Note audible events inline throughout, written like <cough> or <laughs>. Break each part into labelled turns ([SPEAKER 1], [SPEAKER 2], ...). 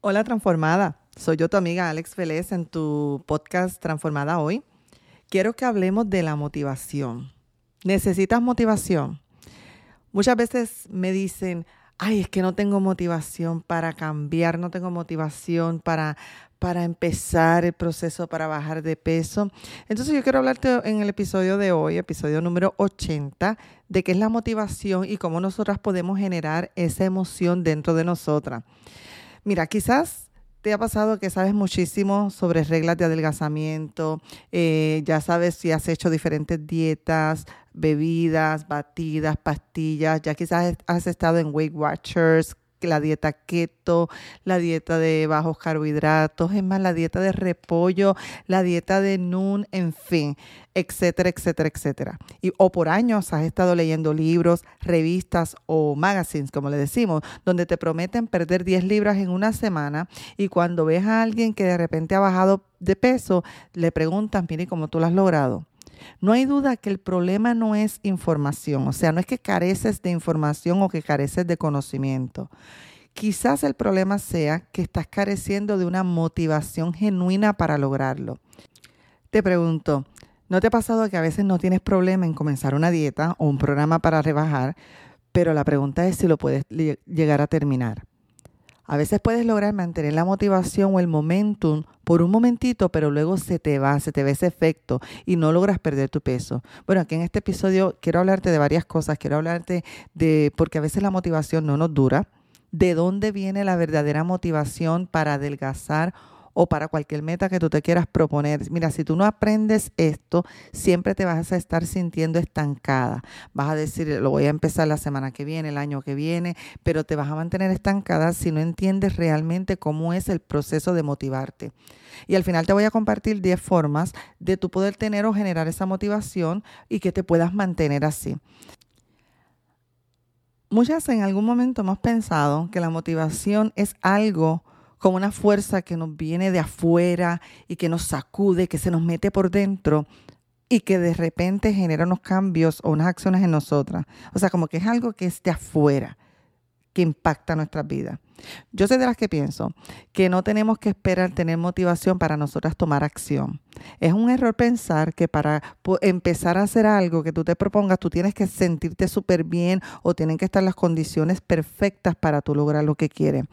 [SPEAKER 1] Hola transformada, soy yo tu amiga Alex Vélez en tu podcast Transformada Hoy. Quiero que hablemos de la motivación. ¿Necesitas motivación? Muchas veces me dicen, ay, es que no tengo motivación para cambiar, no tengo motivación para, para empezar el proceso para bajar de peso. Entonces yo quiero hablarte en el episodio de hoy, episodio número 80, de qué es la motivación y cómo nosotras podemos generar esa emoción dentro de nosotras. Mira, quizás te ha pasado que sabes muchísimo sobre reglas de adelgazamiento, eh, ya sabes si has hecho diferentes dietas, bebidas, batidas, pastillas, ya quizás has estado en Weight Watchers, la dieta keto, la dieta de bajos carbohidratos, es más, la dieta de repollo, la dieta de NUN, en fin, etcétera, etcétera, etcétera. Y, o por años has estado leyendo libros, revistas o magazines, como le decimos, donde te prometen perder 10 libras en una semana y cuando ves a alguien que de repente ha bajado de peso, le preguntas, mire, ¿cómo tú lo has logrado? No hay duda que el problema no es información, o sea, no es que careces de información o que careces de conocimiento. Quizás el problema sea que estás careciendo de una motivación genuina para lograrlo. Te pregunto, ¿no te ha pasado que a veces no tienes problema en comenzar una dieta o un programa para rebajar, pero la pregunta es si lo puedes llegar a terminar? A veces puedes lograr mantener la motivación o el momentum por un momentito, pero luego se te va, se te ve ese efecto y no logras perder tu peso. Bueno, aquí en este episodio quiero hablarte de varias cosas. Quiero hablarte de, porque a veces la motivación no nos dura, de dónde viene la verdadera motivación para adelgazar o para cualquier meta que tú te quieras proponer. Mira, si tú no aprendes esto, siempre te vas a estar sintiendo estancada. Vas a decir, lo voy a empezar la semana que viene, el año que viene, pero te vas a mantener estancada si no entiendes realmente cómo es el proceso de motivarte. Y al final te voy a compartir 10 formas de tú poder tener o generar esa motivación y que te puedas mantener así. Muchas en algún momento hemos pensado que la motivación es algo como una fuerza que nos viene de afuera y que nos sacude, que se nos mete por dentro y que de repente genera unos cambios o unas acciones en nosotras. O sea, como que es algo que es de afuera, que impacta nuestras vidas. Yo soy de las que pienso que no tenemos que esperar tener motivación para nosotras tomar acción. Es un error pensar que para empezar a hacer algo que tú te propongas, tú tienes que sentirte súper bien o tienen que estar las condiciones perfectas para tú lograr lo que quieres.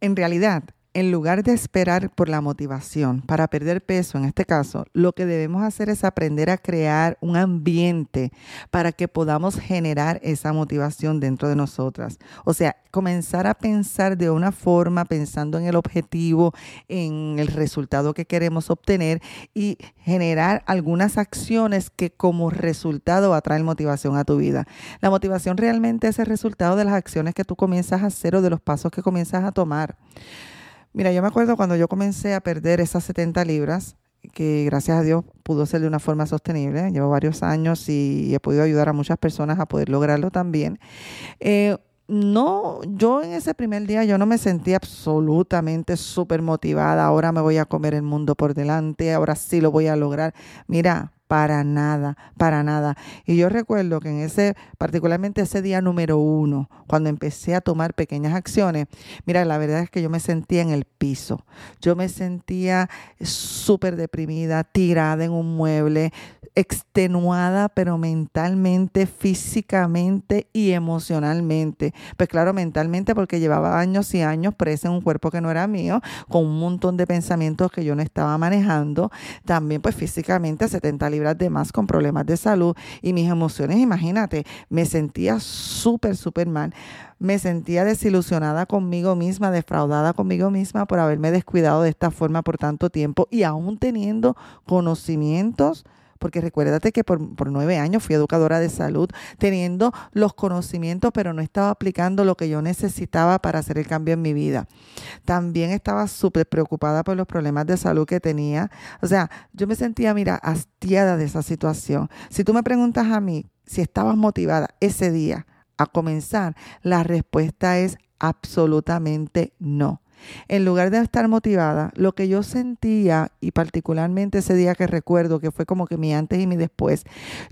[SPEAKER 1] En realidad, en lugar de esperar por la motivación para perder peso, en este caso, lo que debemos hacer es aprender a crear un ambiente para que podamos generar esa motivación dentro de nosotras. O sea, comenzar a pensar de una forma, pensando en el objetivo, en el resultado que queremos obtener y generar algunas acciones que como resultado atraen motivación a tu vida. La motivación realmente es el resultado de las acciones que tú comienzas a hacer o de los pasos que comienzas a tomar. Mira, yo me acuerdo cuando yo comencé a perder esas 70 libras, que gracias a Dios pudo ser de una forma sostenible. Llevo varios años y he podido ayudar a muchas personas a poder lograrlo también. Eh, no, yo en ese primer día yo no me sentí absolutamente súper motivada. Ahora me voy a comer el mundo por delante, ahora sí lo voy a lograr. Mira, para nada, para nada. Y yo recuerdo que en ese, particularmente ese día número uno, cuando empecé a tomar pequeñas acciones, mira, la verdad es que yo me sentía en el piso. Yo me sentía súper deprimida, tirada en un mueble, extenuada, pero mentalmente, físicamente y emocionalmente. Pues claro, mentalmente porque llevaba años y años presa en un cuerpo que no era mío, con un montón de pensamientos que yo no estaba manejando. También pues físicamente 70 libras de más con problemas de salud y mis emociones, imagínate, me sentía súper, súper mal. Me sentía desilusionada conmigo misma, defraudada conmigo misma por haberme descuidado de esta forma por tanto tiempo y aún teniendo conocimientos porque recuérdate que por, nueve años fui educadora de salud, teniendo los conocimientos, pero no estaba aplicando lo que yo necesitaba para hacer el cambio en mi vida. También estaba súper preocupada por los problemas de salud que tenía. O sea, yo me sentía, mira, hastiada de esa situación. Si tú me preguntas a mí si estabas motivada ese día a comenzar, la respuesta es absolutamente no. En lugar de estar motivada, lo que yo sentía, y particularmente ese día que recuerdo, que fue como que mi antes y mi después,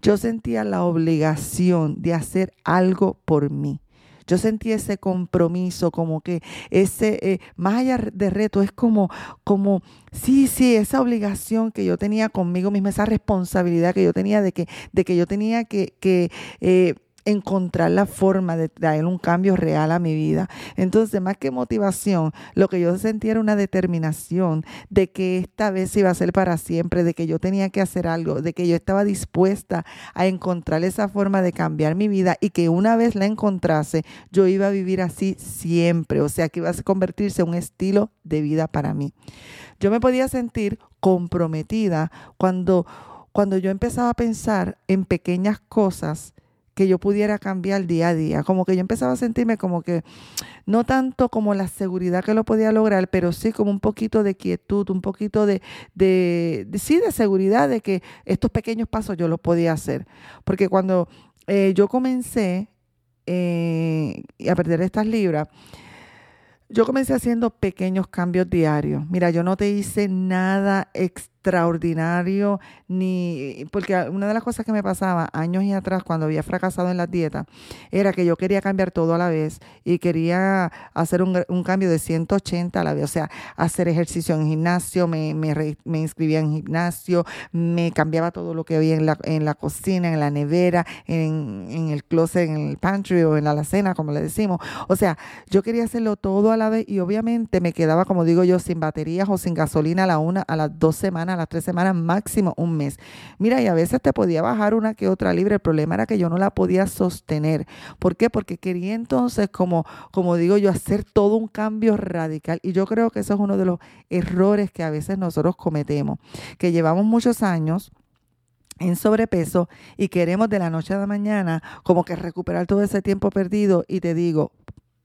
[SPEAKER 1] yo sentía la obligación de hacer algo por mí. Yo sentí ese compromiso, como que ese, eh, más allá de reto, es como, como, sí, sí, esa obligación que yo tenía conmigo misma, esa responsabilidad que yo tenía de que, de que yo tenía que, que eh, encontrar la forma de traer un cambio real a mi vida. Entonces, más que motivación, lo que yo sentía era una determinación de que esta vez iba a ser para siempre, de que yo tenía que hacer algo, de que yo estaba dispuesta a encontrar esa forma de cambiar mi vida y que una vez la encontrase, yo iba a vivir así siempre, o sea, que iba a convertirse en un estilo de vida para mí. Yo me podía sentir comprometida cuando cuando yo empezaba a pensar en pequeñas cosas que yo pudiera cambiar día a día. Como que yo empezaba a sentirme como que no tanto como la seguridad que lo podía lograr, pero sí como un poquito de quietud, un poquito de, de, sí, de seguridad de que estos pequeños pasos yo los podía hacer. Porque cuando eh, yo comencé eh, a perder estas libras, yo comencé haciendo pequeños cambios diarios. Mira, yo no te hice nada extra extraordinario, ni porque una de las cosas que me pasaba años y atrás cuando había fracasado en la dieta era que yo quería cambiar todo a la vez y quería hacer un, cambio de 180 a la vez, o sea, hacer ejercicio en gimnasio, me, me, me, inscribía en gimnasio, me cambiaba todo lo que había en la, en la cocina, en la nevera, en, en el closet, en el pantry o en la alacena, como le decimos. O sea, yo quería hacerlo todo a la vez y obviamente me quedaba, como digo yo, sin baterías o sin gasolina a la una, a las dos semanas las tres semanas, máximo un mes. Mira, y a veces te podía bajar una que otra libre. El problema era que yo no la podía sostener. ¿Por qué? Porque quería entonces, como, como digo yo, hacer todo un cambio radical. Y yo creo que eso es uno de los errores que a veces nosotros cometemos, que llevamos muchos años en sobrepeso y queremos de la noche a la mañana como que recuperar todo ese tiempo perdido y te digo,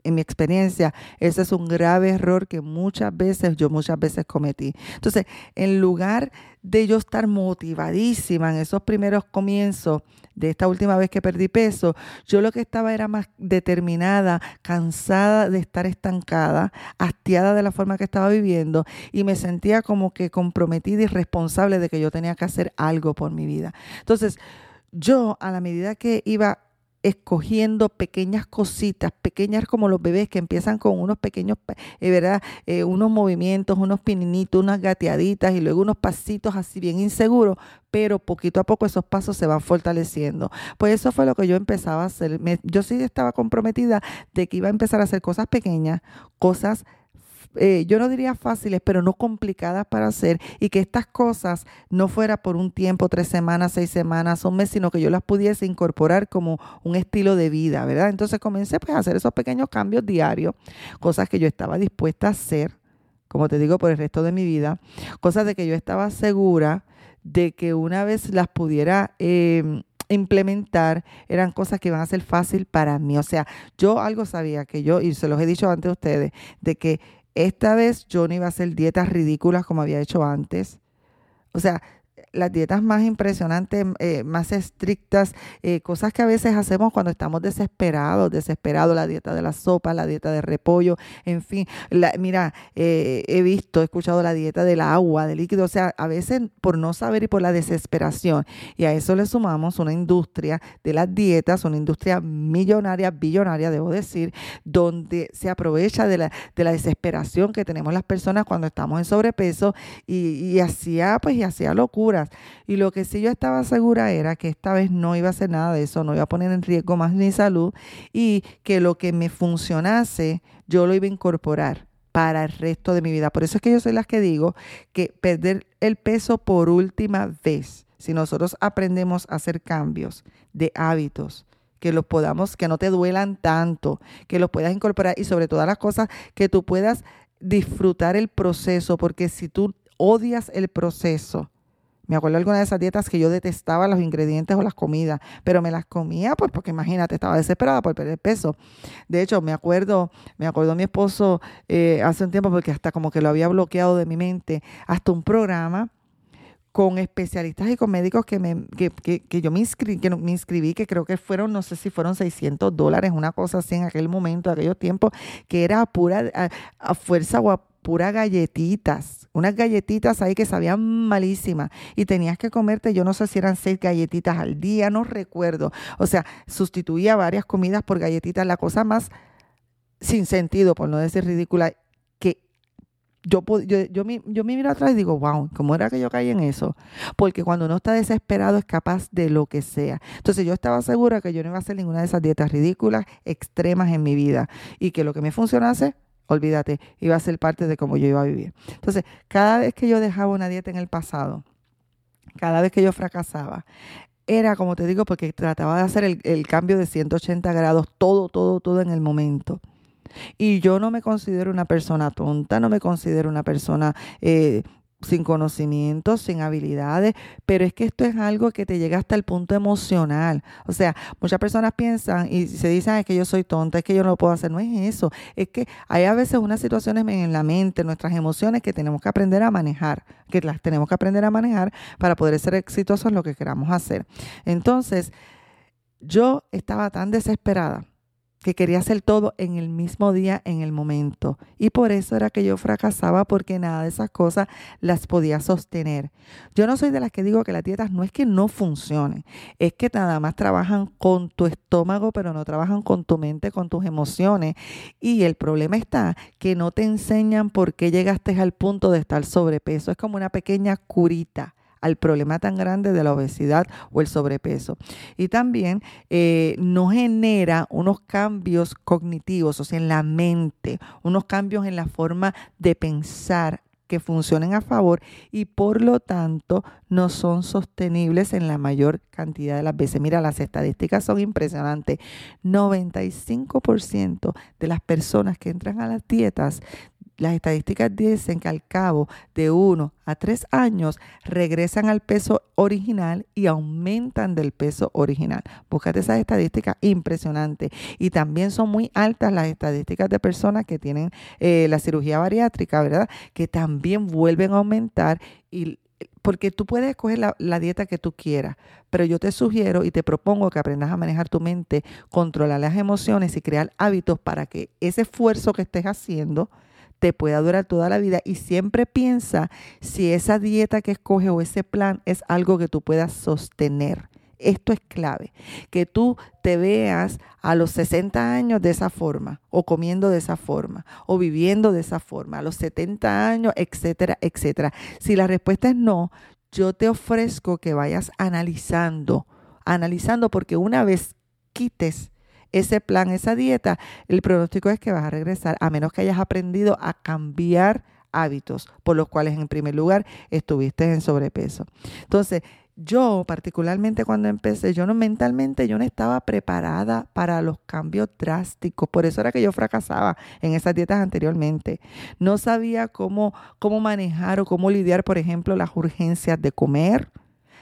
[SPEAKER 1] en mi experiencia, ese es un grave error que muchas veces, yo muchas veces cometí. Entonces, en lugar de yo estar motivadísima en esos primeros comienzos de esta última vez que perdí peso, yo lo que estaba era más determinada, cansada de estar estancada, hastiada de la forma que estaba viviendo y me sentía como que comprometida y responsable de que yo tenía que hacer algo por mi vida. Entonces, yo a la medida que iba escogiendo pequeñas cositas, pequeñas como los bebés que empiezan con unos pequeños, eh, ¿verdad? Eh, unos movimientos, unos pininitos, unas gateaditas y luego unos pasitos así bien inseguros, pero poquito a poco esos pasos se van fortaleciendo. Pues eso fue lo que yo empezaba a hacer. yo sí estaba comprometida de que iba a empezar a hacer cosas pequeñas, cosas eh, yo no diría fáciles, pero no complicadas para hacer y que estas cosas no fuera por un tiempo, tres semanas, seis semanas, un mes, sino que yo las pudiese incorporar como un estilo de vida, ¿verdad? Entonces comencé pues a hacer esos pequeños cambios diarios, cosas que yo estaba dispuesta a hacer, como te digo, por el resto de mi vida, cosas de que yo estaba segura de que una vez las pudiera... Em, implementar eran cosas que iban a ser fácil para mí. O sea, yo algo sabía que yo, y se los he dicho antes a ustedes, de que esta vez yo no iba a hacer dietas ridículas como había hecho antes. O sea, las dietas más impresionantes, eh, más estrictas, eh, cosas que a veces hacemos cuando estamos desesperados, desesperados, la dieta de la sopa, la dieta de repollo, en fin, mira, eh, he visto, he escuchado la dieta del agua, del líquido, o sea, a veces por no saber y por la desesperación, y a eso le sumamos una industria de las dietas, una industria millonaria, billonaria, debo decir, donde se aprovecha de la, de la desesperación que tenemos las personas cuando estamos en sobrepeso y, y hacía, pues, y hacía locura y lo que sí yo estaba segura era que esta vez no iba a hacer nada de eso, no iba a poner en riesgo más mi salud y que lo que me funcionase yo lo iba a incorporar para el resto de mi vida. Por eso es que yo soy la que digo que perder el peso por última vez, si nosotros aprendemos a hacer cambios de hábitos, que los podamos, que no te duelan tanto, que los puedas incorporar y sobre todas las cosas que tú puedas disfrutar el proceso, porque si tú odias el proceso, me acuerdo de alguna de esas dietas que yo detestaba los ingredientes o las comidas, pero me las comía pues porque imagínate, estaba desesperada por perder peso. De hecho, me acuerdo, me acuerdo mi esposo eh, hace un tiempo porque hasta como que lo había bloqueado de mi mente, hasta un programa con especialistas y con médicos que, me, que, que, yo me inscribí, que me inscribí, que creo que fueron, no sé si fueron 600 dólares, una cosa así en aquel momento, en aquellos tiempos, que era pura a, fuerza o a pura galletitas unas galletitas ahí que sabían malísimas y tenías que comerte, yo no sé si eran seis galletitas al día, no recuerdo. O sea, sustituía varias comidas por galletitas, la cosa más sin sentido, por no decir ridícula, que yo, yo, yo, me, yo me miro atrás y digo, wow, ¿cómo era que yo caí en eso? Porque cuando uno está desesperado es capaz de lo que sea. Entonces yo estaba segura que yo no iba a hacer ninguna de esas dietas ridículas, extremas en mi vida y que lo que me funcionase olvídate, iba a ser parte de cómo yo iba a vivir. Entonces, cada vez que yo dejaba una dieta en el pasado, cada vez que yo fracasaba, era, como te digo, porque trataba de hacer el, cambio de 180 grados, todo, todo, todo en el momento. Y yo no me considero una persona tonta, no me considero una persona eh, sin conocimientos, sin habilidades, pero es que esto es algo que te llega hasta el punto emocional. O sea, muchas personas piensan y se dicen es que yo soy tonta, es que yo no lo puedo hacer. No es eso, es que hay a veces unas situaciones en la mente, nuestras emociones que tenemos que aprender a manejar, que las tenemos que aprender a manejar para poder ser exitosos en lo que queramos hacer. Entonces, yo estaba tan desesperada que quería hacer todo en el mismo día, en el momento. Y por eso era que yo fracasaba porque nada de esas cosas las podía sostener. Yo no soy de las que digo que las dietas no es que no funcionen, es que nada más trabajan con tu estómago, pero no trabajan con tu mente, con tus emociones. Y el problema está que no te enseñan por qué llegaste al punto de estar sobrepeso. Es como una pequeña curita al problema tan grande de la obesidad o el sobrepeso. Y también eh, no genera unos cambios cognitivos, o sea, en la mente, unos cambios en la forma de pensar que funcionen a favor y por lo tanto no son sostenibles en la mayor cantidad de las veces. Mira, las estadísticas son impresionantes. 95% de las personas que entran a las dietas las estadísticas dicen que al cabo de uno a tres años regresan al peso original y aumentan del peso original. Búscate esas estadísticas impresionantes. Y también son muy altas las estadísticas de personas que tienen eh, la cirugía bariátrica, ¿verdad? Que también vuelven a aumentar y porque tú puedes escoger la, la, dieta que tú quieras, pero yo te sugiero y te propongo que aprendas a manejar tu mente, controlar las emociones y crear hábitos para que ese esfuerzo que estés haciendo te pueda durar toda la vida y siempre piensa si esa dieta que escoge o ese plan es algo que tú puedas sostener. Esto es clave, que tú te veas a los 60 años de esa forma, o comiendo de esa forma, o viviendo de esa forma, a los 70 años, etcétera, etcétera. Si la respuesta es no, yo te ofrezco que vayas analizando, analizando porque una vez quites ese plan, esa dieta, el pronóstico es que vas a regresar, a menos que hayas aprendido a cambiar hábitos por los cuales en primer lugar estuviste en sobrepeso. Entonces, yo particularmente cuando empecé, yo no mentalmente yo no estaba preparada para los cambios drásticos, por eso era que yo fracasaba en esas dietas anteriormente. No sabía cómo cómo manejar o cómo lidiar, por ejemplo, las urgencias de comer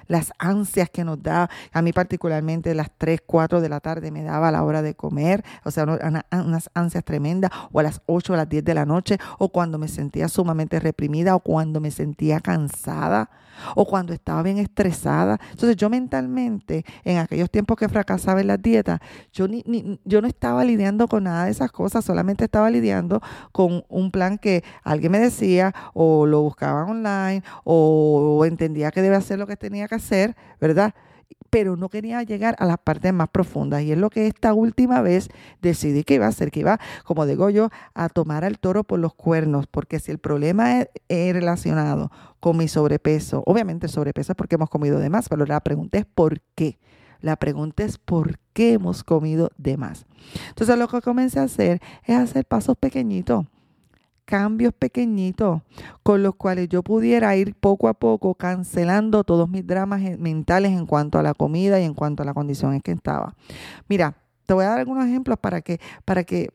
[SPEAKER 1] las ansias que nos da, a mí particularmente las 3, 4 de la tarde me daba a la hora de comer, o sea, unas ansias tremendas, o a las 8 o a las 10 de la noche, o cuando me sentía sumamente reprimida, o cuando me sentía cansada, o cuando estaba bien estresada. Entonces yo mentalmente, en aquellos tiempos que fracasaba en las dietas, yo, ni, yo no estaba lidiando con nada de esas cosas, solamente estaba lidiando con un plan que alguien me decía o lo buscaba online o, entendía que debe hacer lo que tenía que hacer, ¿verdad? pero no quería llegar a las partes más profundas. Y es lo que esta última vez decidí que iba a hacer, que iba, como digo yo, a tomar al toro por los cuernos, porque si el problema es, relacionado con mi sobrepeso, obviamente el sobrepeso es porque hemos comido de más, pero la pregunta es ¿por qué? La pregunta es ¿por qué hemos comido de más? Entonces lo que comencé a hacer es hacer pasos pequeñitos cambios pequeñitos con los cuales yo pudiera ir poco a poco cancelando todos mis dramas mentales en cuanto a la comida y en cuanto a la condición en que estaba. Mira, te voy a dar algunos ejemplos para que, para que,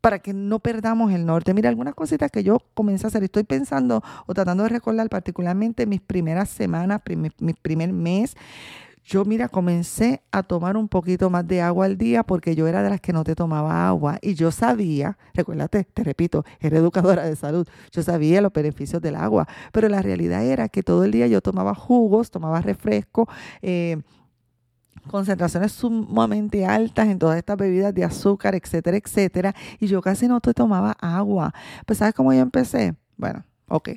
[SPEAKER 1] para que no perdamos el norte. Mira, algunas cositas que yo comencé a hacer. Estoy pensando o tratando de recordar particularmente mis primeras semanas, mi primer mes yo, mira, comencé a tomar un poquito más de agua al día porque yo era de las que no te tomaba agua y yo sabía, recuérdate, te repito, era educadora de salud, yo sabía los beneficios del agua, pero la realidad era que todo el día yo tomaba jugos, tomaba refresco, eh, concentraciones sumamente altas en todas estas bebidas de azúcar, etcétera, etcétera, y yo casi no te tomaba agua. Pues ¿sabes cómo yo empecé? Bueno, Ok,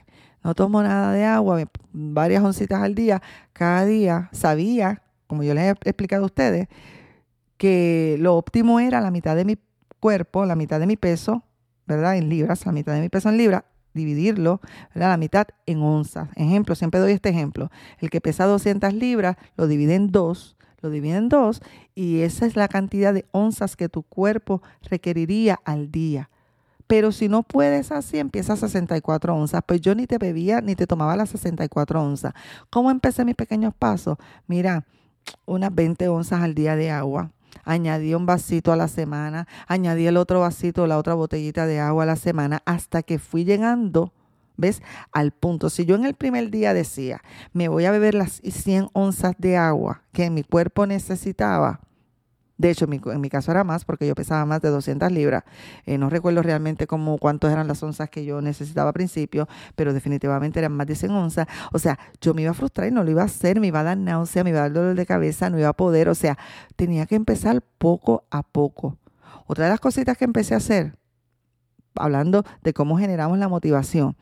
[SPEAKER 1] no tomo nada de agua, varias oncitas al día, cada día sabía, como yo les he explicado a ustedes, que lo óptimo era la mitad de mi cuerpo, la mitad de mi peso, ¿verdad? En libras, la mitad de mi peso en libras, dividirlo, ¿verdad? La mitad en onzas. Ejemplo, siempre doy este ejemplo. El que pesa 200 libras lo divide en dos, lo divide en dos y esa es la cantidad de onzas que tu cuerpo requeriría al día. Pero si no puedes así, empieza a 64 onzas. Pues yo ni te bebía ni te tomaba las 64 onzas. ¿Cómo empecé mis pequeños pasos? Mira, unas 20 onzas al día de agua. Añadí un vasito a la semana, añadí el otro vasito, la otra botellita de agua a la semana, hasta que fui llegando, ¿ves? Al punto. Si yo en el primer día decía, me voy a beber las 100 onzas de agua que mi cuerpo necesitaba, de hecho, en mi, caso era más porque yo pesaba más de 200 libras. Eh, no recuerdo realmente cómo, cuántos eran las onzas que yo necesitaba al principio, pero definitivamente eran más de 100 onzas. O sea, yo me iba a frustrar y no lo iba a hacer, me iba a dar náusea, me iba a dar dolor de cabeza, no iba a poder. O sea, tenía que empezar poco a poco. Otra de las cositas que empecé a hacer, hablando de cómo generamos la motivación,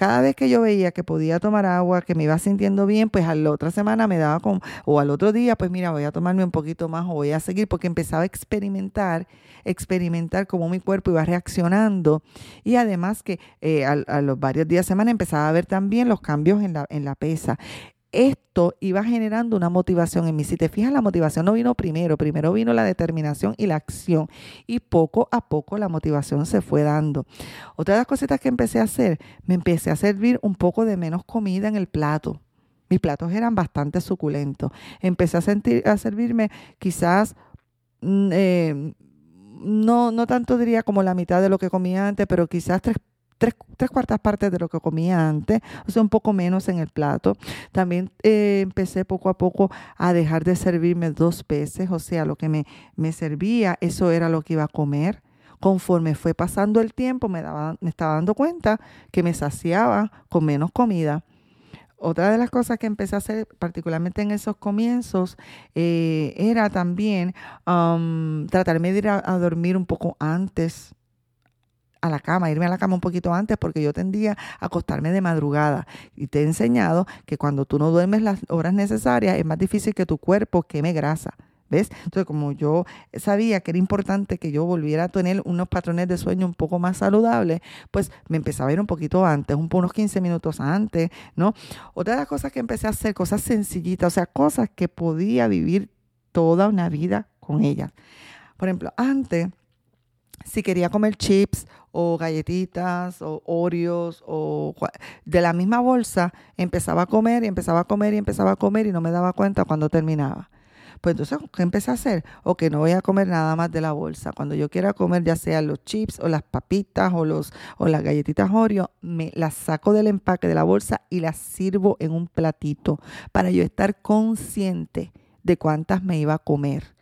[SPEAKER 1] cada vez que yo veía que podía tomar agua, que me iba sintiendo bien, pues a la otra semana me daba como, o al otro día, pues mira, voy a tomarme un poquito más o voy a seguir, porque empezaba a experimentar, experimentar cómo mi cuerpo iba reaccionando. Y además que eh, a, los varios días de semana empezaba a ver también los cambios en la, en la pesa esto iba generando una motivación en mí. Si te fijas, la motivación no vino primero, primero vino la determinación y la acción. Y poco a poco la motivación se fue dando. Otra de las cositas que empecé a hacer, me empecé a servir un poco de menos comida en el plato. Mis platos eran bastante suculentos. Empecé a, sentir, a servirme quizás... Mm, eh, no, no tanto diría como la mitad de lo que comía antes, pero quizás tres tres, cuartas partes de lo que comía antes, o sea, un poco menos en el plato. También eh, empecé poco a poco a dejar de servirme dos veces, o sea, lo que me, me servía, eso era lo que iba a comer conforme fue pasando el tiempo, me, daba, me estaba dando cuenta que me saciaba con menos comida. Otra de las cosas que empecé a hacer, particularmente en esos comienzos, eh, era también tratarme de ir a, dormir un poco antes a la cama, irme a la cama un poquito antes porque yo tendía a acostarme de madrugada. Y te he enseñado que cuando tú no duermes las horas necesarias es más difícil que tu cuerpo queme grasa. ¿Ves? Entonces, como yo sabía que era importante que yo volviera a tener unos patrones de sueño un poco más saludables, pues me empezaba a ir un poquito antes, un, unos 15 minutos antes, ¿no? Otra de las cosas que empecé a hacer, cosas sencillitas, o sea, cosas que podía vivir toda una vida con ellas. Por ejemplo, antes si quería comer chips o galletitas o Oreos o de la misma bolsa, empezaba a comer y empezaba a comer y empezaba a comer y no me daba cuenta cuando terminaba. Pues entonces, ¿qué empecé a hacer? O que no voy a comer nada más de la bolsa. Cuando yo quiera comer, ya sea los chips o las papitas o, los, o las galletitas Oreo, me las saco del empaque de la bolsa y las sirvo en un platito para yo estar consciente de cuántas me iba a comer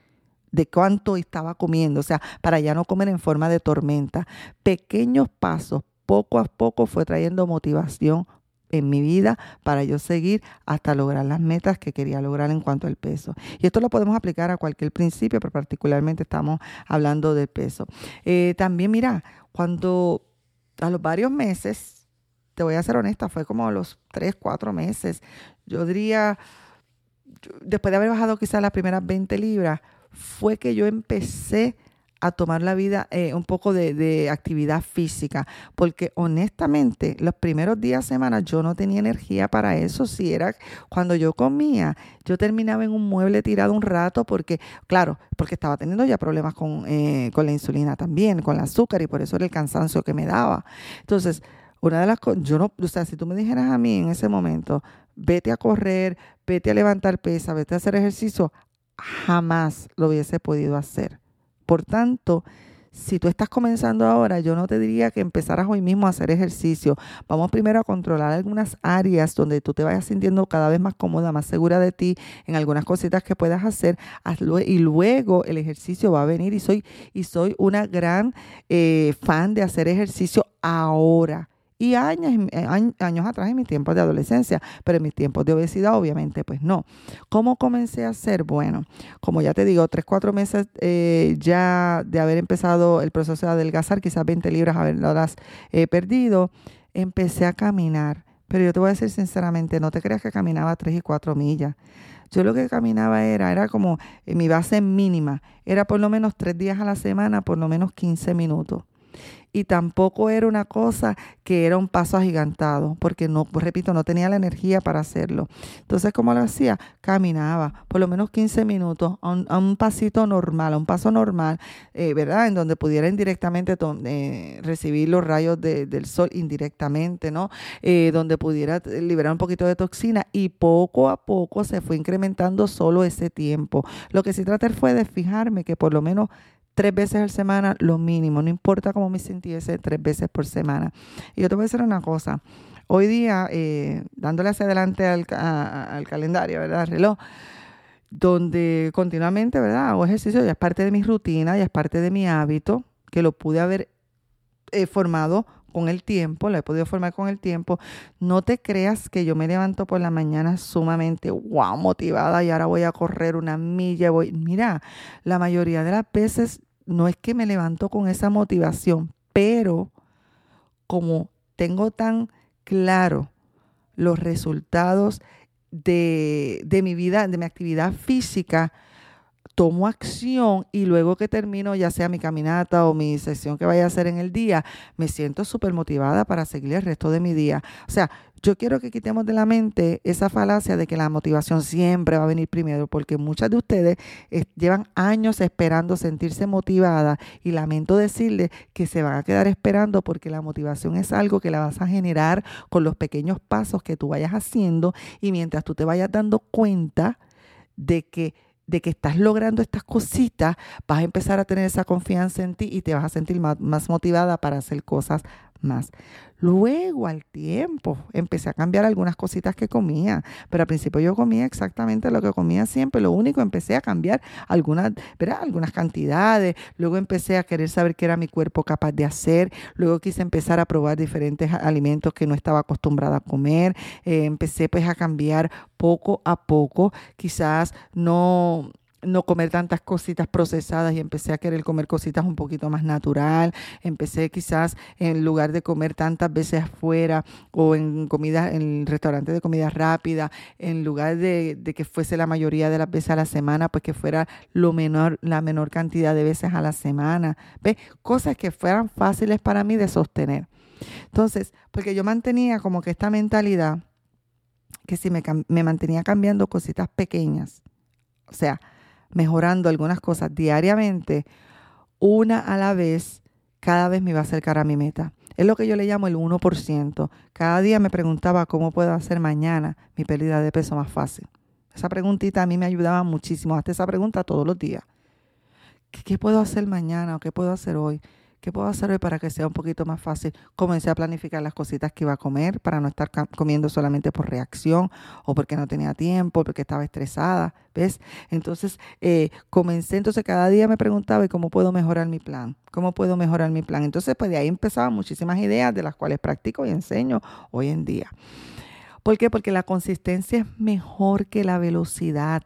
[SPEAKER 1] de cuánto estaba comiendo, o sea, para ya no comer en forma de tormenta. Pequeños pasos, poco a poco fue trayendo motivación en mi vida para yo seguir hasta lograr las metas que quería lograr en cuanto al peso. Y esto lo podemos aplicar a cualquier principio, pero particularmente estamos hablando del peso. Eh, también, mira, cuando a los varios meses, te voy a ser honesta, fue como a los tres, cuatro meses, yo diría, después de haber bajado quizás las primeras 20 libras, fue que yo empecé a tomar la vida eh, un poco de, actividad física, porque honestamente los primeros días, semanas, yo no tenía energía para eso. Si era cuando yo comía, yo terminaba en un mueble tirado un rato, porque, claro, porque estaba teniendo ya problemas con, eh, con la insulina también, con el azúcar, y por eso era el cansancio que me daba. Entonces, una de las cosas, yo no, o sea, si tú me dijeras a mí en ese momento, vete a correr, vete a levantar pesa, vete a hacer ejercicio, jamás lo hubiese podido hacer. Por tanto, si tú estás comenzando ahora, yo no te diría que empezaras hoy mismo a hacer ejercicio. Vamos primero a controlar algunas áreas donde tú te vayas sintiendo cada vez más cómoda, más segura de ti, en algunas cositas que puedas hacer, hazlo y luego el ejercicio va a venir y soy, y soy una gran eh, fan de hacer ejercicio ahora y años, eh, años atrás en mis tiempos de adolescencia, pero en mis tiempos de obesidad obviamente pues no. ¿Cómo comencé a hacer? Bueno, como ya te digo, tres, cuatro meses eh, ya de haber empezado el proceso de adelgazar, quizás 20 libras haberlas eh, perdido, empecé a caminar. Pero yo te voy a decir sinceramente, no te creas que caminaba tres y cuatro millas. Yo lo que caminaba era, era como mi base mínima, era por lo menos tres días a la semana, por lo menos 15 minutos y tampoco era una cosa que era un paso agigantado, porque no, repito, no tenía la energía para hacerlo. Entonces, ¿cómo lo hacía? Caminaba por lo menos 15 minutos a un, pasito normal, a un paso normal, eh, ¿verdad? En donde pudiera indirectamente eh, recibir los rayos del sol indirectamente, ¿no? Eh, donde pudiera liberar un poquito de toxina y poco a poco se fue incrementando solo ese tiempo. Lo que sí traté fue de fijarme que por lo menos tres veces la semana, lo mínimo, no importa cómo me sintiese, tres veces por semana. Y yo te voy a decir una cosa, hoy día, eh, dándole hacia adelante al, calendario, ¿verdad? Al reloj, donde continuamente, ¿verdad? Hago ejercicio, ya es parte de mi rutina, ya es parte de mi hábito, que lo pude haber eh, formado con el tiempo, lo he podido formar con el tiempo. No te creas que yo me levanto por la mañana sumamente wow, motivada y ahora voy a correr una milla. Voy. Mira, la mayoría de las veces no es que me levanto con esa motivación, pero como tengo tan claro los resultados de, de mi vida, de mi actividad física, tomo acción y luego que termino ya sea mi caminata o mi sesión que vaya a hacer en el día, me siento súper motivada para seguir el resto de mi día. O sea, yo quiero que quitemos de la mente esa falacia de que la motivación siempre va a venir primero, porque muchas de ustedes eh, llevan años esperando sentirse motivada y lamento decirles que se van a quedar esperando porque la motivación es algo que la vas a generar con los pequeños pasos que tú vayas haciendo y mientras tú te vayas dando cuenta de que de que estás logrando estas cositas, vas a empezar a tener esa confianza en ti y te vas a sentir más, más motivada para hacer cosas más. Luego, al tiempo, empecé a cambiar algunas cositas que comía, pero al principio yo comía exactamente lo que comía siempre. Lo único, empecé a cambiar algunas, algunas cantidades. Luego empecé a querer saber qué era mi cuerpo capaz de hacer. Luego quise empezar a probar diferentes alimentos que no estaba acostumbrada a comer. Eh, empecé pues a cambiar poco a poco. Quizás no no comer tantas cositas procesadas y empecé a querer comer cositas un poquito más natural. Empecé quizás en lugar de comer tantas veces afuera o en comida, en restaurantes de comida rápida, en lugar de, que fuese la mayoría de las veces a la semana, pues que fuera lo menor, la menor cantidad de veces a la semana. ¿Ves? Cosas que fueran fáciles para mí de sostener. Entonces, porque yo mantenía como que esta mentalidad que si me, me mantenía cambiando cositas pequeñas, o sea, mejorando algunas cosas diariamente, una a la vez, cada vez me iba a acercar a mi meta. Es lo que yo le llamo el 1%. Cada día me preguntaba cómo puedo hacer mañana mi pérdida de peso más fácil. Esa preguntita a mí me ayudaba muchísimo. Hasta esa pregunta todos los días. ¿Qué, qué puedo hacer mañana o qué puedo hacer hoy? ¿Qué puedo hacer hoy para que sea un poquito más fácil? Comencé a planificar las cositas que iba a comer para no estar comiendo solamente por reacción o porque no tenía tiempo, porque estaba estresada, ¿ves? Entonces, eh, comencé, entonces cada día me preguntaba, ¿y cómo puedo mejorar mi plan? ¿Cómo puedo mejorar mi plan? Entonces, pues de ahí empezaban muchísimas ideas de las cuales practico y enseño hoy en día. ¿Por qué? Porque la consistencia es mejor que la velocidad.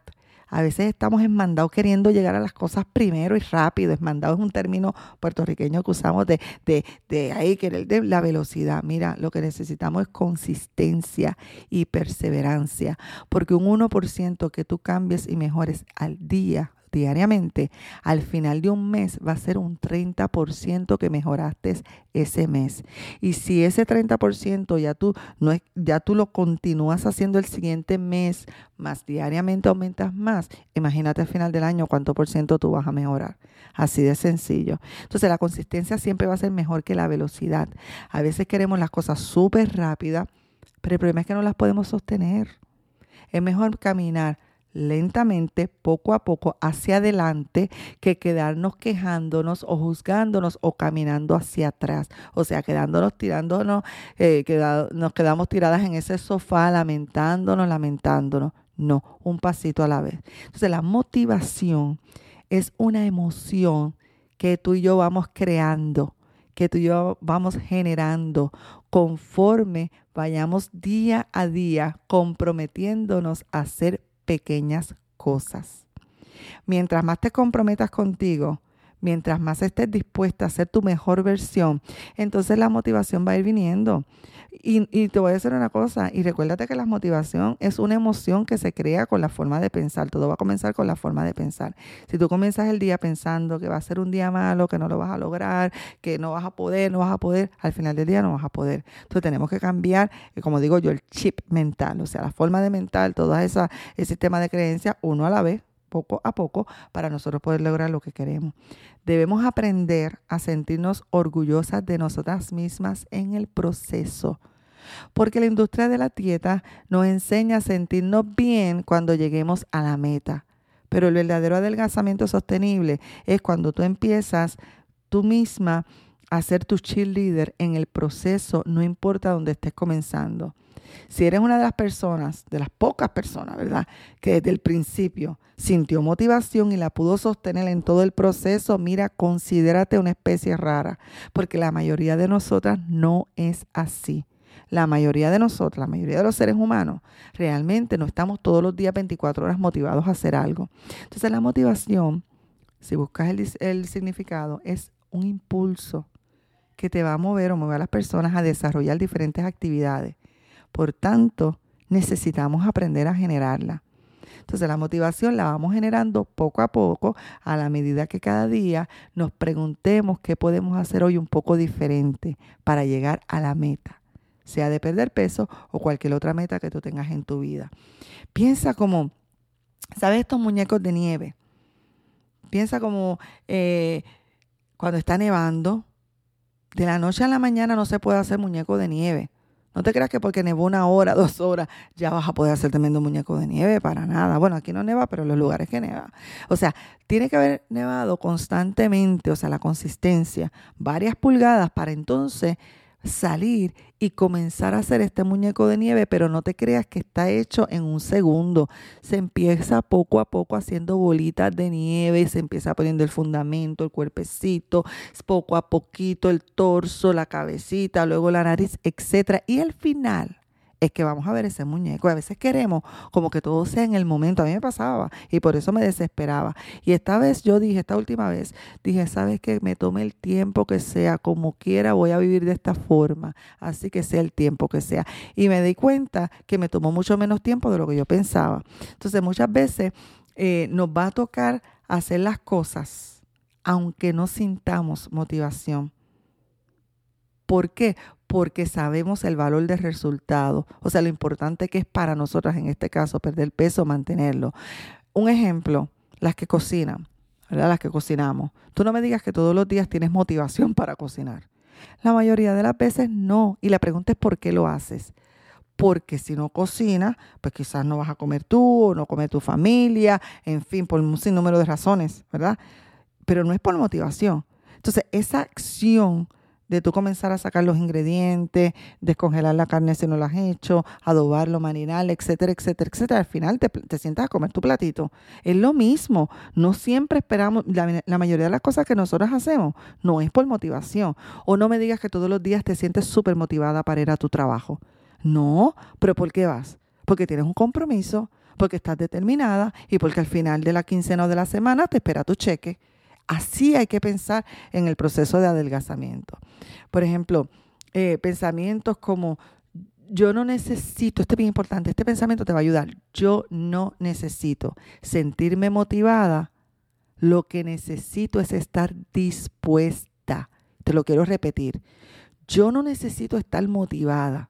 [SPEAKER 1] A veces estamos enmandados queriendo llegar a las cosas primero y rápido. Esmandado es un término puertorriqueño que usamos de, de, de ahí, querer de la velocidad. Mira, lo que necesitamos es consistencia y perseverancia. Porque un 1% que tú cambies y mejores al día diariamente, al final de un mes va a ser un 30% que mejoraste ese mes. Y si ese 30% ya tú, no es, ya tú lo continúas haciendo el siguiente mes, más diariamente aumentas más, imagínate al final del año cuánto por ciento tú vas a mejorar. Así de sencillo. Entonces la consistencia siempre va a ser mejor que la velocidad. A veces queremos las cosas súper rápidas, pero el problema es que no las podemos sostener. Es mejor caminar lentamente, poco a poco, hacia adelante, que quedarnos quejándonos o juzgándonos o caminando hacia atrás. O sea, quedándonos, tirándonos, eh, nos quedamos tiradas en ese sofá, lamentándonos, lamentándonos. No, un pasito a la vez. Entonces, la motivación es una emoción que tú y yo vamos creando, que tú y yo vamos generando conforme vayamos día a día comprometiéndonos a ser pequeñas cosas. Mientras más te comprometas contigo, mientras más estés dispuesta a ser tu mejor versión, entonces la motivación va a ir viniendo. Y, te voy a decir una cosa, y recuérdate que la motivación es una emoción que se crea con la forma de pensar. Todo va a comenzar con la forma de pensar. Si tú comienzas el día pensando que va a ser un día malo, que no lo vas a lograr, que no vas a poder, no vas a poder, al final del día no vas a poder. Entonces tenemos que cambiar, eh, como digo yo, el chip mental, o sea, la forma de mental, todo ese sistema de creencias, uno a la vez, poco a poco para nosotros poder lograr lo que queremos. Debemos aprender a sentirnos orgullosas de nosotras mismas en el proceso. Porque la industria de la dieta nos enseña a sentirnos bien cuando lleguemos a la meta. Pero el verdadero adelgazamiento sostenible es cuando tú empiezas tú misma a ser tu cheerleader en el proceso, no importa dónde estés comenzando. Si eres una de las personas, de las pocas personas, ¿verdad? Que desde el principio sintió motivación y la pudo sostener en todo el proceso, mira, considérate una especie rara, porque la mayoría de nosotras no es así. La mayoría de nosotros, la mayoría de los seres humanos, realmente no estamos todos los días 24 horas motivados a hacer algo. Entonces la motivación, si buscas el, el significado, es un impulso que te va a mover o mover a las personas a desarrollar diferentes actividades por tanto, necesitamos aprender a generarla. Entonces la motivación la vamos generando poco a poco a la medida que cada día nos preguntemos qué podemos hacer hoy un poco diferente para llegar a la meta, sea de perder peso o cualquier otra meta que tú tengas en tu vida. Piensa como, ¿sabes estos muñecos de nieve? Piensa como eh, cuando está nevando, de la noche a la mañana no se puede hacer muñeco de nieve. No te creas que porque nevó una hora, <laughs> dos horas, ya vas a poder hacer tremendo muñeco de nieve, para nada. Bueno, aquí no neva, pero en los lugares que neva. O sea, tiene que haber nevado constantemente, o sea, la consistencia, varias pulgadas para entonces salir y comenzar a hacer este muñeco de nieve, pero no te creas que está hecho en un segundo. Se empieza poco a poco haciendo bolitas de nieve, se empieza poniendo el fundamento, el cuerpecito, poco a poquito el torso, la cabecita, luego la nariz, etcétera, y al final es que vamos a ver ese muñeco. A veces queremos como que todo sea en el momento. A mí me pasaba y por eso me desesperaba. Y esta vez yo dije, esta última vez, dije, sabes que me tome el tiempo que sea, como quiera, voy a vivir de esta forma. Así que sea el tiempo que sea. Y me di cuenta que me tomó mucho menos tiempo de lo que yo pensaba. Entonces muchas veces eh, nos va a tocar hacer las cosas aunque no sintamos motivación. ¿Por qué? porque sabemos el valor del resultado, o sea, lo importante que es para nosotras en este caso perder peso, mantenerlo. Un ejemplo, las que cocinan, ¿verdad? Las que cocinamos. Tú no me digas que todos los días tienes motivación <laughs> para cocinar. La mayoría de las veces no. Y la pregunta es por qué lo haces. Porque si no cocinas, pues quizás no vas a comer tú o no come tu familia, en fin, por un sinnúmero de razones, ¿verdad? Pero no es por motivación. Entonces, esa acción de tú comenzar a sacar los ingredientes, descongelar la carne si no la has hecho, adobarlo, marinar, etcétera, etcétera, etcétera. Al final te, sientas a comer tu platito. Es lo mismo. No siempre esperamos, la, la, mayoría de las cosas que nosotros hacemos no es por motivación. O no me digas que todos los días te sientes súper motivada para ir a tu trabajo. No, pero ¿por qué vas? Porque tienes un compromiso, porque estás determinada y porque al final de la quincena o de la semana te espera tu cheque. Así hay que pensar en el proceso de adelgazamiento. Por ejemplo, eh, pensamientos como yo no necesito, esto es bien importante, este pensamiento te va a ayudar. Yo no necesito sentirme motivada. Lo que necesito es estar dispuesta. Te lo quiero repetir. Yo no necesito estar motivada.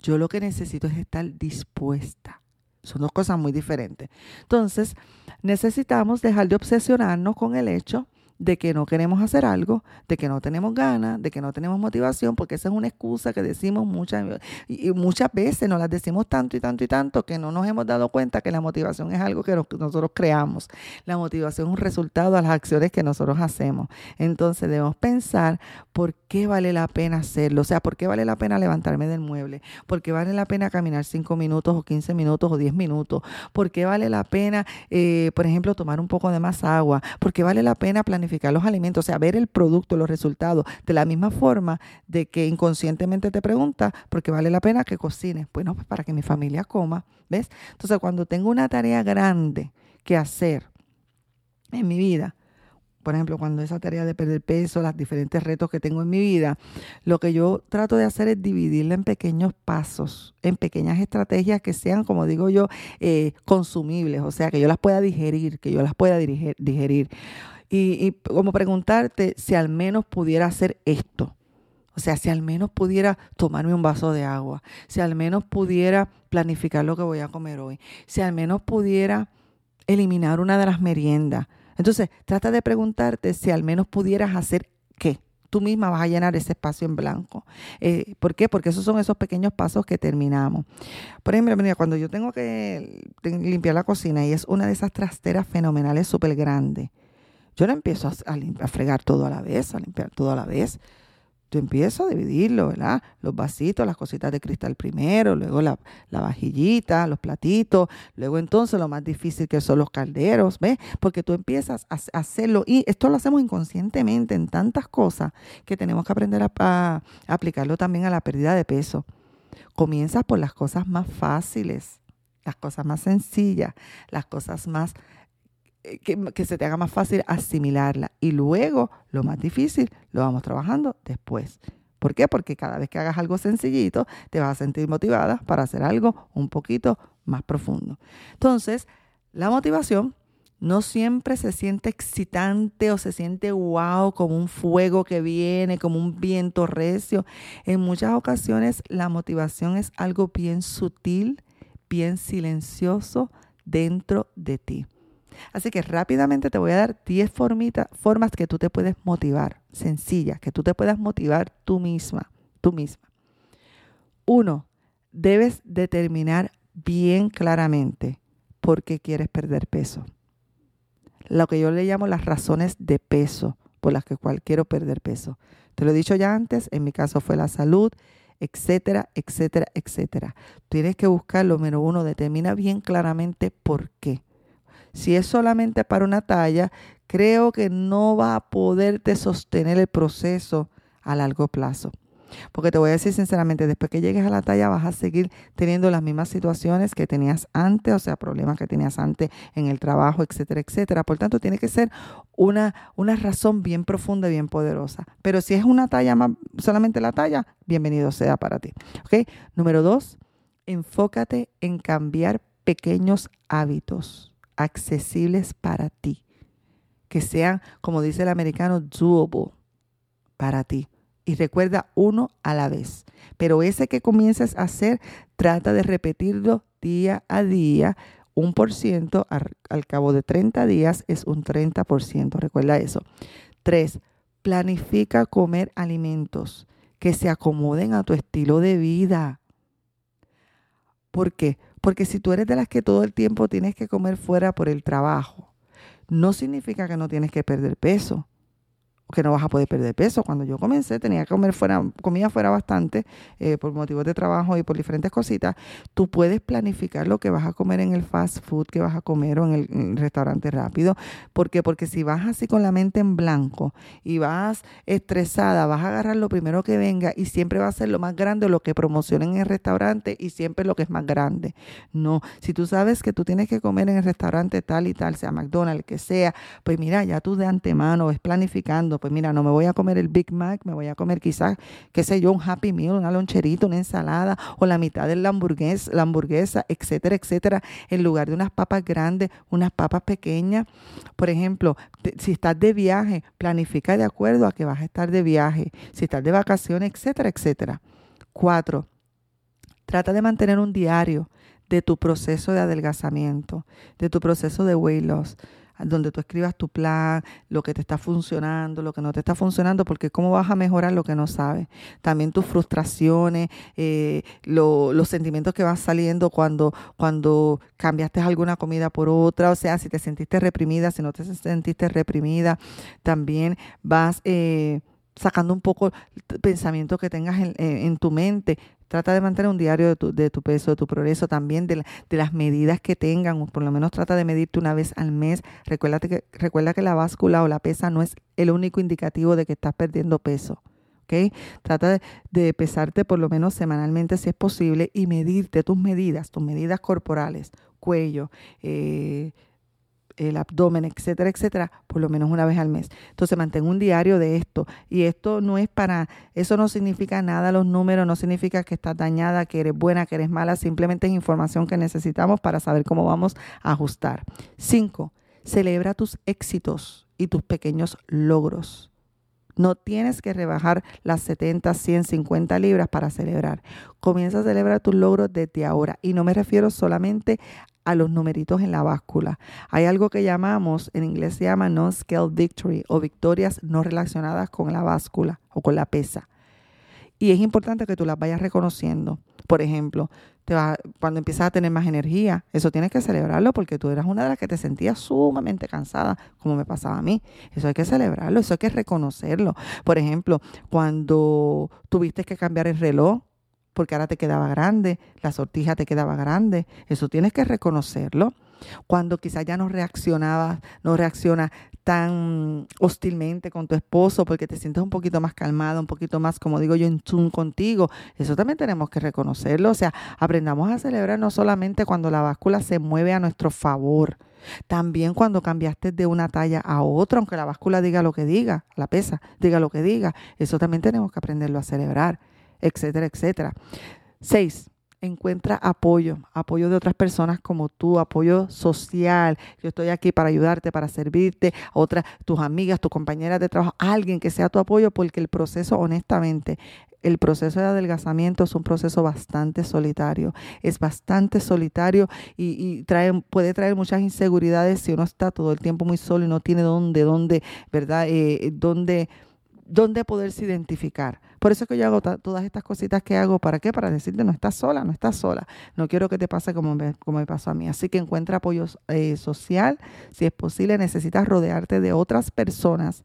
[SPEAKER 1] Yo lo que necesito es estar dispuesta. Son dos cosas muy diferentes. Entonces, necesitamos dejar de obsesionarnos con el hecho de que no queremos hacer algo, de que no tenemos ganas, de que no tenemos motivación, porque esa es una excusa que decimos muchas y muchas veces nos las decimos tanto y tanto y tanto que no nos hemos dado cuenta que la motivación es algo que nosotros creamos. La motivación es un resultado de las acciones que nosotros hacemos. Entonces debemos pensar por qué vale la pena hacerlo, o sea, por qué vale la pena levantarme del mueble, por qué vale la pena caminar 5 minutos o 15 minutos o 10 minutos, por qué vale la pena, eh, por ejemplo, tomar un poco de más agua, por qué vale la pena los alimentos, o sea, ver el producto, los resultados, de la misma forma de que inconscientemente te pregunta, ¿por qué vale la pena que cocines? Bueno, pues para que mi familia coma, ¿ves? Entonces, cuando tengo una tarea grande que hacer en mi vida, por ejemplo, cuando esa tarea de perder peso, los diferentes retos que tengo en mi vida, lo que yo trato de hacer es dividirla en pequeños pasos, en pequeñas estrategias que sean, como digo yo, eh, consumibles, o sea, que yo las pueda digerir, que yo las pueda digerir. Y, y como preguntarte si al menos pudiera hacer esto. O sea, si al menos pudiera tomarme un vaso de agua, si al menos pudiera planificar lo que voy a comer hoy, si al menos pudiera eliminar una de las meriendas, entonces, trata de preguntarte si al menos pudieras hacer qué. Tú misma vas a llenar ese espacio en blanco. Eh, ¿Por qué? Porque esos son esos pequeños pasos que terminamos. Por ejemplo, cuando yo tengo que limpiar la cocina y es una de esas trasteras fenomenales súper grandes, yo no empiezo a, a, fregar todo a la vez, a limpiar todo a la vez. Tú empiezas a dividirlo, ¿verdad? Los vasitos, las cositas de cristal primero, luego la, vajillita, los platitos, luego entonces lo más difícil que son los calderos, ¿ves? Porque tú empiezas a hacerlo y esto lo hacemos inconscientemente en tantas cosas que tenemos que aprender a, a aplicarlo también a la pérdida de peso. Comienzas por las cosas más fáciles, las cosas más sencillas, las cosas más eh, que, se te haga más fácil asimilarla. Y luego, lo más difícil, lo vamos trabajando después. ¿Por qué? Porque cada vez que hagas algo sencillito, te vas a sentir motivada para hacer algo un poquito más profundo. Entonces, la motivación no siempre se siente excitante o se siente wow, como un fuego que viene, como un viento recio. En muchas ocasiones la motivación es algo bien sutil, bien silencioso dentro de ti. Así que rápidamente te voy a dar 10 formas que tú te puedes motivar, sencillas, que tú te puedas motivar tú misma, tú misma. Uno, debes determinar bien claramente por qué quieres perder peso. Lo que yo le llamo las razones de peso por las que cual quiero perder peso. Te lo he dicho ya antes, en mi caso fue la salud, etcétera, etcétera, etcétera. Tienes que buscar lo menos uno, determina bien claramente por qué. Si es solamente para una talla, creo que no va a poderte sostener el proceso a largo plazo. Porque te voy a decir sinceramente, después que llegues a la talla vas a seguir teniendo las mismas situaciones que tenías antes, o sea, problemas que tenías antes en el trabajo, etcétera, etcétera. Por tanto, tiene que ser una, una razón bien profunda y bien poderosa. Pero si es una talla más, solamente la talla, bienvenido sea para ti. ¿Ok? Número dos, enfócate en cambiar pequeños hábitos accesibles para ti, que sean, como dice el americano, doable para ti. Y recuerda uno a la vez. Pero ese que comiences a hacer, trata de repetirlo día a día. Un por ciento al, cabo de 30 días es un 30%. Recuerda eso. Tres, planifica comer alimentos que se acomoden a tu estilo de vida. ¿Por qué? Porque si tú eres de las que todo el tiempo tienes que comer fuera por el trabajo, no significa que no tienes que perder peso que no vas a poder perder peso. Cuando yo comencé tenía que comer fuera, comía fuera bastante eh, por motivos de trabajo y por diferentes cositas. Tú puedes planificar lo que vas a comer en el fast food que vas a comer o en el, restaurante rápido. ¿Por qué? Porque si vas así con la mente en blanco y vas estresada, vas a agarrar lo primero que venga y siempre va a ser lo más grande lo que promocionen en el restaurante y siempre lo que es más grande. No, si tú sabes que tú tienes que comer en el restaurante tal y tal, sea McDonald's, que sea, pues mira, ya tú de antemano ves planificando pues mira, no me voy a comer el Big Mac, me voy a comer quizás, qué sé yo, un Happy Meal, una loncherita, una ensalada o la mitad de la hamburguesa, la hamburguesa, etcétera, etcétera, en lugar de unas papas grandes, unas papas pequeñas. Por ejemplo, si estás de viaje, planifica de acuerdo a que vas a estar de viaje, si estás de vacaciones, etcétera, etcétera. Cuatro, trata de mantener un diario de tu proceso de adelgazamiento, de tu proceso de weight loss donde tú escribas tu plan, lo que te está funcionando, lo que no te está funcionando, porque cómo vas a mejorar lo que no sabes. También tus frustraciones, eh, los sentimientos que van saliendo cuando, cuando cambiaste alguna comida por otra, o sea, si te sentiste reprimida, si no te sentiste reprimida, también vas... Eh, sacando un poco el pensamiento que tengas en, tu mente. Trata de mantener un diario de tu, de peso, de tu progreso, también de, de, las medidas que tengan, por lo menos trata de medirte una vez al mes. Recuerda que, recuerda que la báscula o la pesa no es el único indicativo de que estás perdiendo peso. ¿okay? Trata de, pesarte por lo menos semanalmente si es posible y medirte tus medidas, tus medidas corporales, cuello, eh, el abdomen, etcétera, etcétera, por lo menos una vez al mes. Entonces mantén un diario de esto. Y esto no es para, eso no significa nada, los números, no significa que estás dañada, que eres buena, que eres mala, simplemente es información que necesitamos para saber cómo vamos a ajustar. Cinco, celebra tus éxitos y tus pequeños logros. No tienes que rebajar las 70, 100, 50 libras para celebrar. Comienza a celebrar tus logros desde ahora. Y no me refiero solamente a los numeritos en la báscula. Hay algo que llamamos, en inglés se llama non-scale victory o victorias no relacionadas con la báscula o con la pesa. Y es importante que tú las vayas reconociendo. Por ejemplo, te va, cuando empiezas a tener más energía, eso tienes que celebrarlo porque tú eras una de las que te sentías sumamente cansada, como me pasaba a mí. Eso hay que celebrarlo, eso hay que reconocerlo. Por ejemplo, cuando tuviste que cambiar el reloj, porque ahora te quedaba grande, la sortija te quedaba grande. Eso tienes que reconocerlo. Cuando quizás ya no reaccionabas, no reacciona tan hostilmente con tu esposo porque te sientes un poquito más calmada, un poquito más, como digo yo, en tune contigo. Eso también tenemos que reconocerlo. O sea, aprendamos a celebrar no solamente cuando la báscula se mueve a nuestro favor, también cuando cambiaste de una talla a otra, aunque la báscula diga lo que diga, la pesa diga lo que diga, eso también tenemos que aprenderlo a celebrar etcétera, etcétera. Seis, encuentra apoyo, apoyo de otras personas como tú, apoyo social. Yo estoy aquí para ayudarte, para servirte, otras, tus amigas, tus compañeras de trabajo, alguien que sea tu apoyo, porque el proceso, honestamente, el proceso de adelgazamiento es un proceso bastante solitario, es bastante solitario y, trae, puede traer muchas inseguridades si uno está todo el tiempo muy solo y no tiene dónde, dónde, ¿verdad? Eh, dónde, dónde poderse identificar. Por eso es que yo hago todas estas cositas que hago. ¿Para qué? Para decirte, no estás sola, no estás sola. No quiero que te pase como me, como me pasó a mí. Así que encuentra apoyo eh, social. Si es posible, necesitas rodearte de otras personas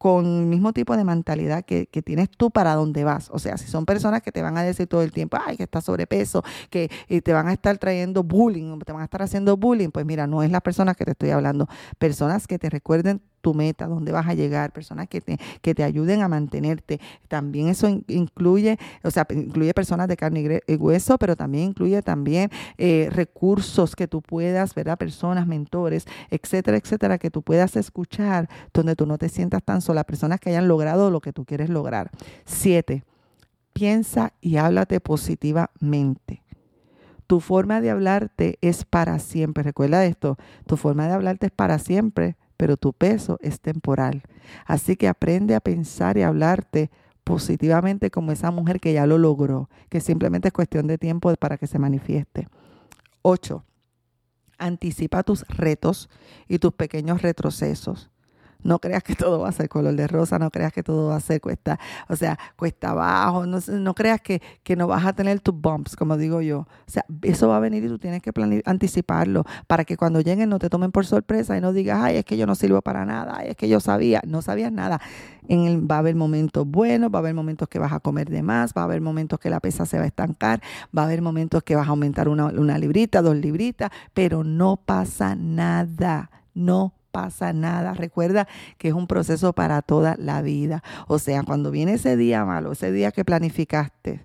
[SPEAKER 1] con el mismo tipo de mentalidad que, tienes tú para dónde vas. O sea, si son personas que te van a decir todo el tiempo, ay, que estás sobrepeso, que te van a estar trayendo bullying, te van a estar haciendo bullying, pues mira, no es las personas que te estoy hablando. Personas que te recuerden tu meta, dónde vas a llegar, personas que te, que te ayuden a mantenerte. También eso incluye, o sea, incluye personas de carne y hueso, pero también incluye también eh, recursos que tú puedas, ¿verdad? Personas, mentores, etcétera, etcétera, que tú puedas escuchar donde tú no te sientas tan sola, personas que hayan logrado lo que tú quieres lograr. Siete, piensa y háblate positivamente. Tu forma de hablarte es para siempre. Recuerda esto, tu forma de hablarte es para siempre pero tu peso es temporal. Así que aprende a pensar y hablarte positivamente como esa mujer que ya lo logró, que simplemente es cuestión de tiempo para que se manifieste. 8. Anticipa tus retos y tus pequeños retrocesos. No creas que todo va a ser color de rosa, no creas que todo va a ser cuesta, o sea, cuesta abajo, no, no creas que, que, no vas a tener tus bumps, como digo yo. O sea, eso va a venir y tú tienes que anticiparlo para que cuando lleguen no te tomen por sorpresa y no digas, ay, es que yo no sirvo para nada, ay, es que yo sabía, no sabías nada. En el, va a haber momentos buenos, va a haber momentos que vas a comer de más, va a haber momentos que la pesa se va a estancar, va a haber momentos que vas a aumentar una, una librita, dos libritas, pero no pasa nada, no pasa nada. Recuerda que es un proceso para toda la vida. O sea, cuando viene ese día malo, ese día que planificaste,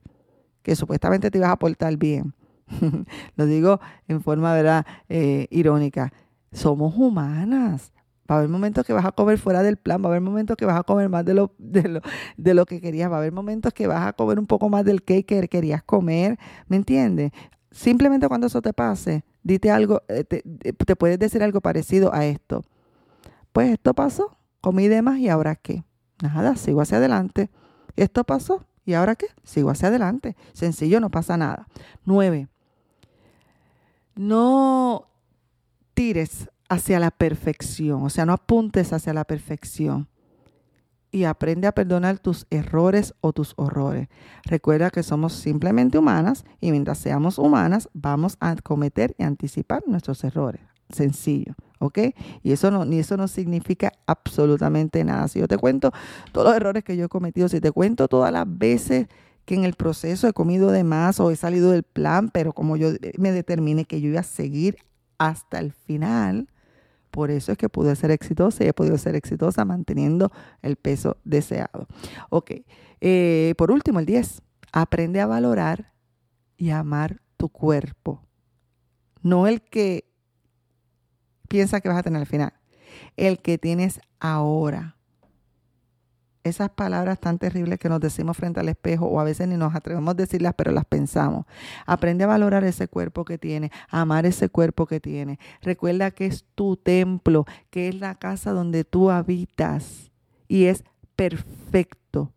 [SPEAKER 1] que supuestamente te ibas a portar bien, <laughs> lo digo en forma ¿verdad? Eh, irónica, somos humanas. Va a haber momentos que vas a comer fuera del plan, va a haber momentos que vas a comer más de lo, de lo, de lo que querías, va a haber momentos que vas a comer un poco más del cake que querías comer, ¿me entiendes? Simplemente cuando eso te pase, dite algo, eh, te puedes decir algo parecido a esto pues esto pasó, comí de más y ahora qué. Nada, sigo hacia adelante. Esto pasó y ahora qué, sigo hacia adelante. Sencillo, no pasa nada. Nueve, no tires hacia la perfección, o sea, no apuntes hacia la perfección y aprende a perdonar tus errores o tus horrores. Recuerda que somos simplemente humanas y mientras seamos humanas vamos a cometer y anticipar nuestros errores. Sencillo. ¿Ok? Y eso no, ni eso no significa absolutamente nada. Si yo te cuento todos los errores que yo he cometido, si te cuento todas las veces que en el proceso he comido de más o he salido del plan, pero como yo me determiné que yo iba a seguir hasta el final, por eso es que pude ser exitosa y he podido ser exitosa manteniendo el peso deseado. Ok, eh, por último, el 10, aprende a valorar y amar tu cuerpo. No el que piensas que vas a tener al final. El que tienes ahora. Esas palabras tan terribles que nos decimos frente al espejo o a veces ni nos atrevemos a decirlas, pero las pensamos. Aprende a valorar ese cuerpo que tiene, a amar ese cuerpo que tiene. Recuerda que es tu templo, que es la casa donde tú habitas y es perfecto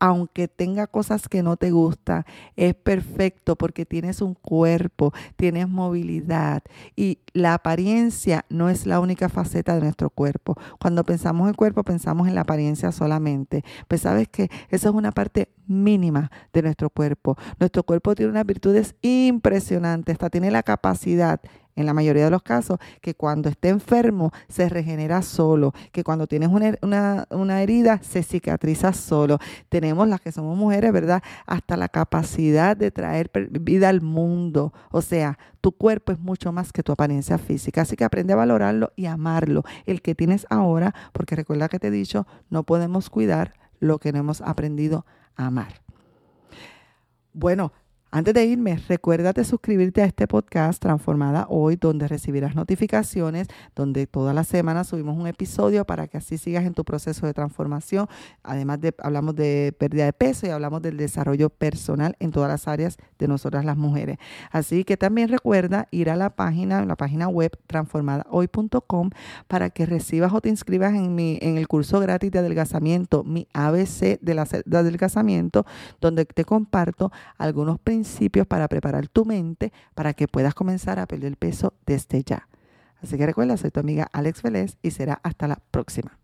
[SPEAKER 1] aunque tenga cosas que no te gustan, es perfecto porque tienes un cuerpo, tienes movilidad y la apariencia no es la única faceta de nuestro cuerpo. Cuando pensamos en cuerpo, pensamos en la apariencia solamente. Pues sabes que esa es una parte mínima de nuestro cuerpo. Nuestro cuerpo tiene unas virtudes impresionantes, hasta tiene la capacidad en la mayoría de los casos, que cuando esté enfermo se regenera solo, que cuando tienes una, una, herida se cicatriza solo. Tenemos las que somos mujeres, ¿verdad? Hasta la capacidad de traer vida al mundo. O sea, tu cuerpo es mucho más que tu apariencia física. Así que aprende a valorarlo y amarlo, el que tienes ahora, porque recuerda que te he dicho, no podemos cuidar lo que no hemos aprendido a amar. Bueno, antes de irme, recuérdate suscribirte a este podcast Transformada Hoy, donde recibirás notificaciones, donde todas las semanas subimos un episodio para que así sigas en tu proceso de transformación. Además de hablamos de pérdida de peso y hablamos del desarrollo personal en todas las áreas de nosotras las mujeres. Así que también recuerda ir a la página, la página web transformadahoy.com para que recibas o te inscribas en mi en el curso gratis de adelgazamiento, mi ABC de, la, de adelgazamiento, donde te comparto algunos principios principios para preparar tu mente para que puedas comenzar a perder peso desde ya. Así que recuerda, soy tu amiga Alex Vélez y será hasta la próxima.